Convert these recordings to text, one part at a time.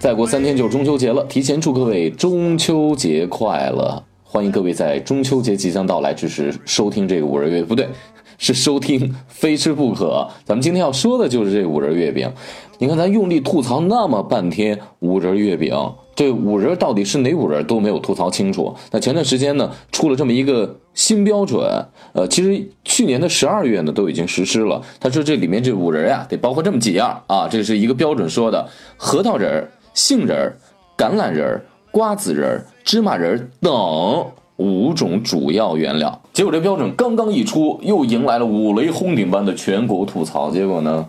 再过三天就中秋节了，提前祝各位中秋节快乐！欢迎各位在中秋节即将到来之时收听这个五二月，不对，是收听非吃不可。咱们今天要说的就是这五仁月饼。你看，咱用力吐槽那么半天五仁月饼，这五仁到底是哪五仁都没有吐槽清楚。那前段时间呢，出了这么一个新标准，呃，其实去年的十二月呢都已经实施了。他说这里面这五仁呀，得包括这么几样啊，这是一个标准说的：核桃仁、杏仁、橄榄仁、瓜子仁、芝麻仁等五种主要原料。结果这标准刚刚一出，又迎来了五雷轰顶般的全国吐槽。结果呢，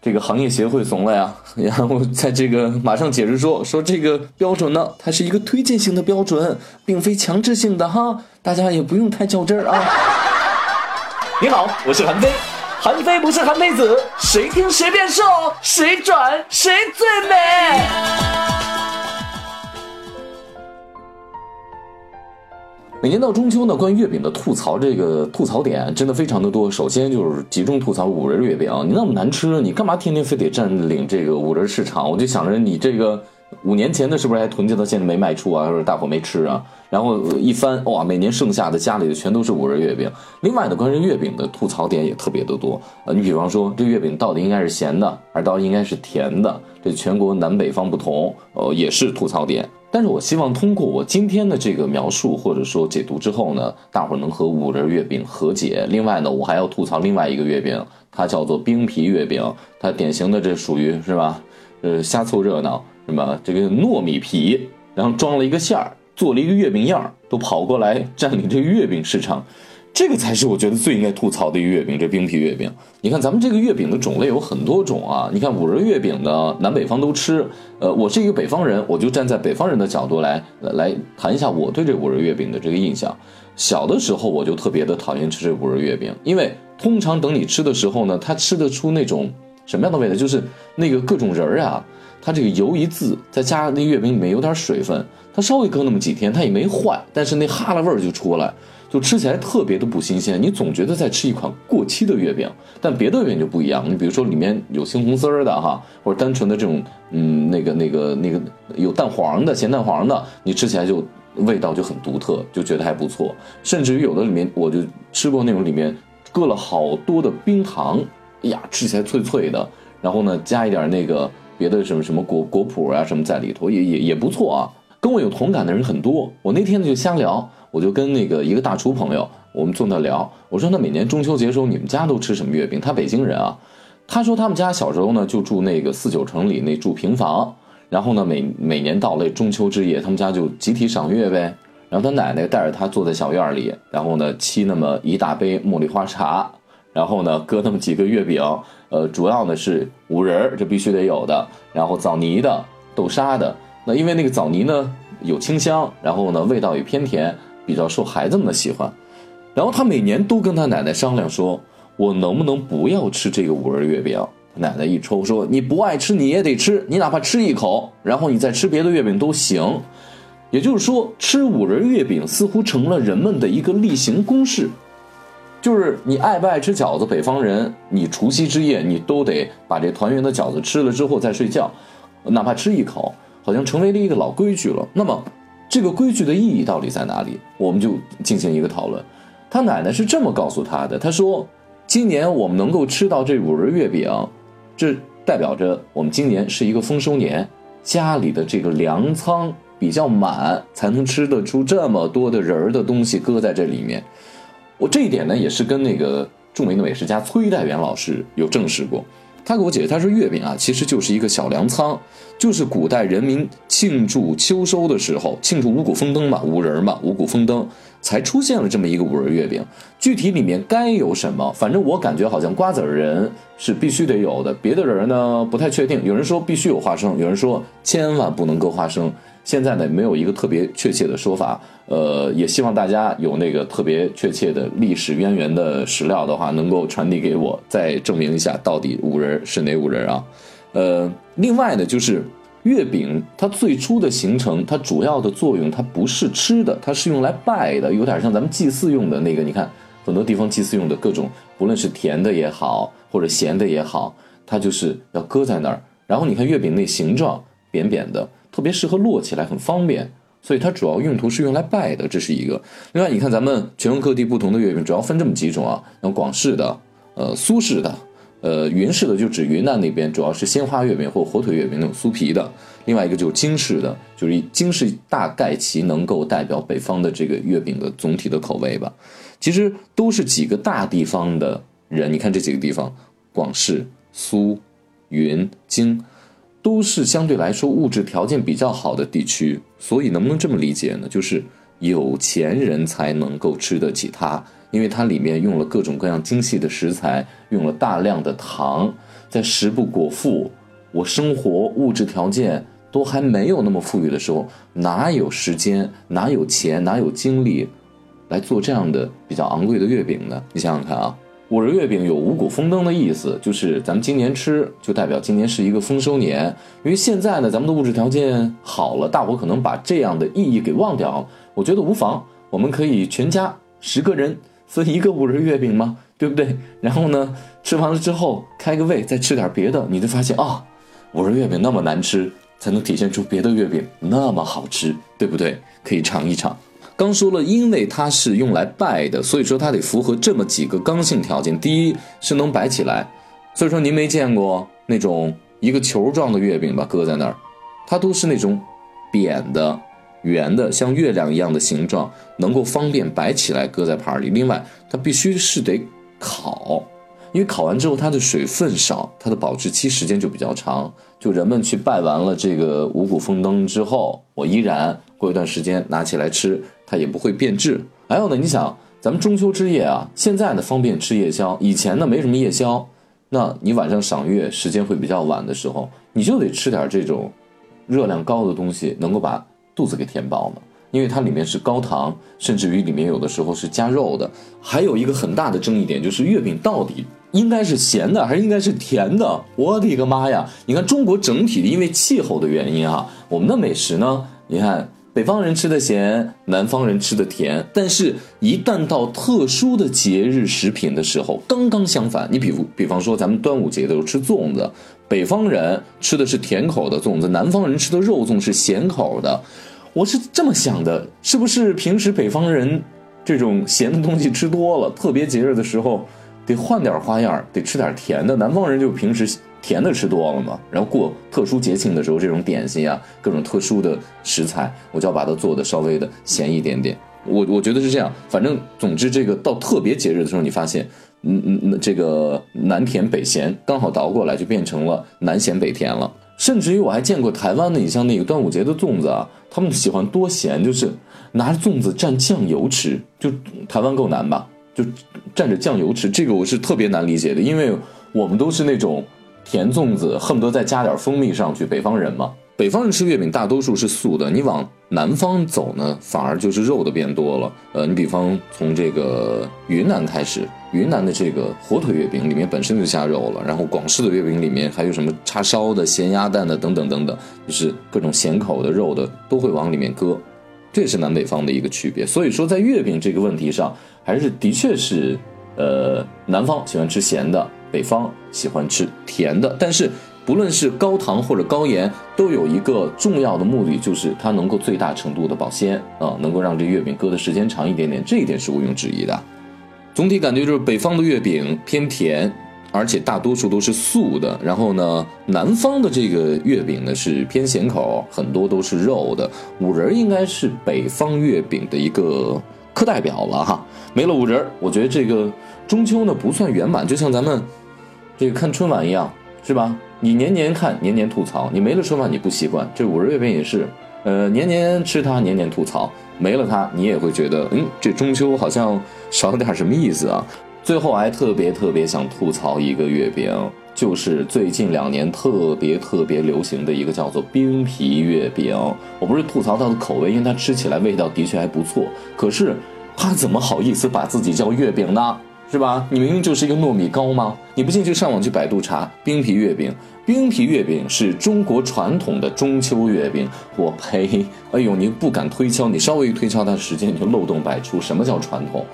这个行业协会怂了呀，然后在这个马上解释说，说这个标准呢，它是一个推荐性的标准，并非强制性的哈，大家也不用太较真儿啊。你好，我是韩非，韩非不是韩非子，谁听谁变瘦，谁转谁最美。每年到中秋呢，关于月饼的吐槽，这个吐槽点真的非常的多。首先就是集中吐槽五仁月饼，你那么难吃，你干嘛天天非得占领这个五仁市场？我就想着你这个五年前的是不是还囤积到现在没卖出啊，或者大伙没吃啊？然后一翻哇，每年剩下的家里的全都是五仁月饼。另外呢，关于月饼的吐槽点也特别的多。呃，你比方说这月饼到底应该是咸的，还是到底应该是甜的？这全国南北方不同，呃，也是吐槽点。但是我希望通过我今天的这个描述或者说解读之后呢，大伙能和五仁月饼和解。另外呢，我还要吐槽另外一个月饼，它叫做冰皮月饼，它典型的这属于是吧？呃，瞎凑热闹什么？这个糯米皮，然后装了一个馅儿，做了一个月饼样儿，都跑过来占领这个月饼市场。这个才是我觉得最应该吐槽的一个月饼，这冰皮月饼。你看咱们这个月饼的种类有很多种啊。你看五仁月饼呢，南北方都吃。呃，我是一个北方人，我就站在北方人的角度来来谈一下我对这五仁月饼的这个印象。小的时候我就特别的讨厌吃这五仁月饼，因为通常等你吃的时候呢，它吃得出那种什么样的味道，就是那个各种仁儿啊，它这个油一渍，再加那月饼里面有点水分，它稍微搁那么几天，它也没坏，但是那哈喇味儿就出来。就吃起来特别的不新鲜，你总觉得在吃一款过期的月饼。但别的月饼就不一样，你比如说里面有青红丝儿的哈，或者单纯的这种，嗯，那个那个那个有蛋黄的咸蛋黄的，你吃起来就味道就很独特，就觉得还不错。甚至于有的里面我就吃过那种里面搁了好多的冰糖，哎呀，吃起来脆脆的。然后呢，加一点那个别的什么什么果果脯啊什么在里头，也也也不错啊。跟我有同感的人很多，我那天呢就瞎聊。我就跟那个一个大厨朋友，我们坐那聊。我说：“那每年中秋节时候，你们家都吃什么月饼？”他北京人啊，他说他们家小时候呢就住那个四九城里那住平房，然后呢每每年到了中秋之夜，他们家就集体赏月呗。然后他奶奶带着他坐在小院里，然后呢沏那么一大杯茉莉花茶，然后呢搁那么几个月饼，呃，主要呢是五仁儿，这必须得有的，然后枣泥的、豆沙的。那因为那个枣泥呢有清香，然后呢味道也偏甜。比较受孩子们的喜欢，然后他每年都跟他奶奶商量说：“我能不能不要吃这个五仁月饼？”奶奶一抽说：“你不爱吃你也得吃，你哪怕吃一口，然后你再吃别的月饼都行。”也就是说，吃五仁月饼似乎成了人们的一个例行公事，就是你爱不爱吃饺子，北方人你除夕之夜你都得把这团圆的饺子吃了之后再睡觉，哪怕吃一口，好像成为了一个老规矩了。那么。这个规矩的意义到底在哪里？我们就进行一个讨论。他奶奶是这么告诉他的：“他说，今年我们能够吃到这五仁月饼，这代表着我们今年是一个丰收年，家里的这个粮仓比较满，才能吃得出这么多的仁儿的东西搁在这里面。我这一点呢，也是跟那个著名的美食家崔代元老师有证实过。他给我解释，他说月饼啊，其实就是一个小粮仓。”就是古代人民庆祝秋收的时候，庆祝五谷丰登嘛，五仁嘛，五谷丰登才出现了这么一个五仁月饼。具体里面该有什么，反正我感觉好像瓜子仁是必须得有的，别的人呢不太确定。有人说必须有花生，有人说千万不能搁花生。现在呢没有一个特别确切的说法。呃，也希望大家有那个特别确切的历史渊源的史料的话，能够传递给我，再证明一下到底五仁是哪五仁啊？呃，另外呢，就是月饼它最初的形成，它主要的作用，它不是吃的，它是用来拜的，有点像咱们祭祀用的那个。你看，很多地方祭祀用的各种，不论是甜的也好，或者咸的也好，它就是要搁在那儿。然后你看月饼那形状扁扁的，特别适合摞起来，很方便。所以它主要用途是用来拜的，这是一个。另外，你看咱们全国各地不同的月饼，主要分这么几种啊，像广式的、呃苏式的、呃云式的，就指云南那边主要是鲜花月饼或火腿月饼那种酥皮的。另外一个就是京式的，就是京式大概其能够代表北方的这个月饼的总体的口味吧。其实都是几个大地方的人，你看这几个地方，广式、苏、云、京。都是相对来说物质条件比较好的地区，所以能不能这么理解呢？就是有钱人才能够吃得起它，因为它里面用了各种各样精细的食材，用了大量的糖，在食不果腹，我生活物质条件都还没有那么富裕的时候，哪有时间，哪有钱，哪有精力来做这样的比较昂贵的月饼呢？你想想看啊。五仁月饼有五谷丰登的意思，就是咱们今年吃，就代表今年是一个丰收年。因为现在呢，咱们的物质条件好了，大伙可能把这样的意义给忘掉了。我觉得无妨，我们可以全家十个人分一个五仁月饼嘛，对不对？然后呢，吃完了之后开个胃，再吃点别的，你就发现啊，五仁月饼那么难吃，才能体现出别的月饼那么好吃，对不对？可以尝一尝。刚说了，因为它是用来拜的，所以说它得符合这么几个刚性条件。第一是能摆起来，所以说您没见过那种一个球状的月饼吧？搁在那儿，它都是那种扁的、圆的，像月亮一样的形状，能够方便摆起来搁在盘里。另外，它必须是得烤，因为烤完之后它的水分少，它的保质期时间就比较长。就人们去拜完了这个五谷丰登之后，我依然过一段时间拿起来吃。它也不会变质。还有呢，你想，咱们中秋之夜啊，现在呢方便吃夜宵，以前呢没什么夜宵。那你晚上赏月时间会比较晚的时候，你就得吃点这种热量高的东西，能够把肚子给填饱嘛。因为它里面是高糖，甚至于里面有的时候是加肉的。还有一个很大的争议点就是月饼到底应该是咸的还是应该是甜的？我的个妈呀！你看中国整体的因为气候的原因啊，我们的美食呢，你看。北方人吃的咸，南方人吃的甜，但是，一旦到特殊的节日食品的时候，刚刚相反。你比如，比方说咱们端午节的时候吃粽子，北方人吃的是甜口的粽子，南方人吃的肉粽是咸口的。我是这么想的，是不是平时北方人这种咸的东西吃多了，特别节日的时候得换点花样，得吃点甜的？南方人就平时。甜的吃多了嘛，然后过特殊节庆的时候，这种点心啊，各种特殊的食材，我就要把它做的稍微的咸一点点。我我觉得是这样，反正总之这个到特别节日的时候，你发现，嗯嗯，这个南甜北咸刚好倒过来就变成了南咸北甜了。甚至于我还见过台湾的，你像那个端午节的粽子啊，他们喜欢多咸，就是拿着粽子蘸酱油吃，就台湾够难吧？就蘸着酱油吃，这个我是特别难理解的，因为我们都是那种。甜粽子恨不得再加点蜂蜜上去，北方人嘛，北方人吃月饼大多数是素的。你往南方走呢，反而就是肉的变多了。呃，你比方从这个云南开始，云南的这个火腿月饼里面本身就加肉了，然后广式的月饼里面还有什么叉烧的、咸鸭蛋的等等等等，就是各种咸口的肉的都会往里面搁，这是南北方的一个区别。所以说，在月饼这个问题上，还是的确是，呃，南方喜欢吃咸的。北方喜欢吃甜的，但是不论是高糖或者高盐，都有一个重要的目的，就是它能够最大程度的保鲜啊，能够让这月饼搁的时间长一点点，这一点是毋庸置疑的。总体感觉就是北方的月饼偏甜，而且大多数都是素的。然后呢，南方的这个月饼呢是偏咸口，很多都是肉的。五仁应该是北方月饼的一个课代表了哈，没了五仁，我觉得这个中秋呢不算圆满，就像咱们。这个看春晚一样，是吧？你年年看，年年吐槽，你没了春晚你不习惯。这五仁月饼也是，呃，年年吃它，年年吐槽，没了它你也会觉得，嗯，这中秋好像少了点什么意思啊。最后还特别特别想吐槽一个月饼，就是最近两年特别特别流行的一个叫做冰皮月饼。我不是吐槽它的口味，因为它吃起来味道的确还不错，可是它怎么好意思把自己叫月饼呢？是吧？你明明就是一个糯米糕吗？你不信就上网去百度查冰皮月饼。冰皮月饼是中国传统的中秋月饼。我呸！哎呦，你不敢推敲，你稍微一推敲它时间，你就漏洞百出。什么叫传统？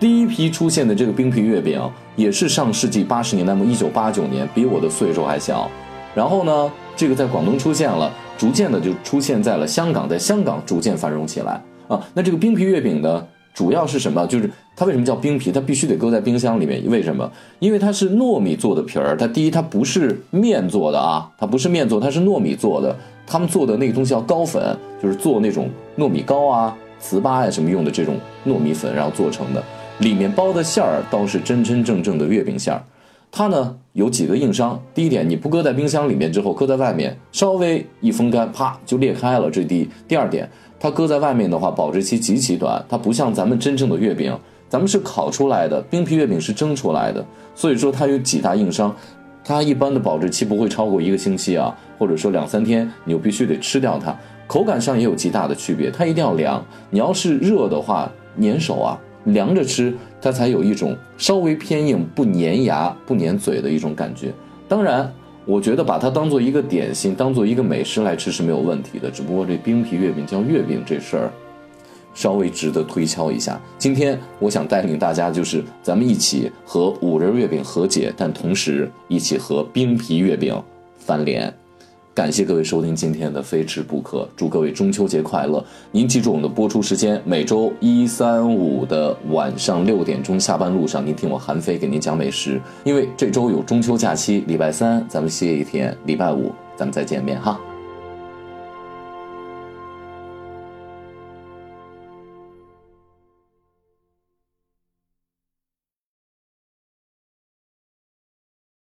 第一批出现的这个冰皮月饼也是上世纪八十年代末，一九八九年，比我的岁数还小。然后呢，这个在广东出现了，逐渐的就出现在了香港，在香港逐渐繁荣起来啊。那这个冰皮月饼呢，主要是什么？就是它为什么叫冰皮？它必须得搁在冰箱里面，为什么？因为它是糯米做的皮儿，它第一它不是面做的啊，它不是面做，它是糯米做的。他们做的那个东西叫糕粉，就是做那种糯米糕啊、糍粑呀什么用的这种糯米粉，然后做成的。里面包的馅儿倒是真真正正的月饼馅儿。它呢有几个硬伤，第一点，你不搁在冰箱里面之后，搁在外面稍微一风干，啪就裂开了。这第一。第二点，它搁在外面的话，保质期极其短。它不像咱们真正的月饼，咱们是烤出来的，冰皮月饼是蒸出来的，所以说它有几大硬伤。它一般的保质期不会超过一个星期啊，或者说两三天，你就必须得吃掉它。口感上也有极大的区别，它一定要凉。你要是热的话，粘手啊，凉着吃它才有一种稍微偏硬、不粘牙、不粘嘴的一种感觉。当然，我觉得把它当做一个点心、当做一个美食来吃是没有问题的。只不过这冰皮月饼叫月饼这事儿。稍微值得推敲一下。今天我想带领大家，就是咱们一起和五仁月饼和解，但同时一起和冰皮月饼翻脸。感谢各位收听今天的非吃不可，祝各位中秋节快乐！您记住我们的播出时间，每周一、三、五的晚上六点钟，下班路上您听我韩非给您讲美食。因为这周有中秋假期，礼拜三咱们歇一天，礼拜五咱们再见面哈。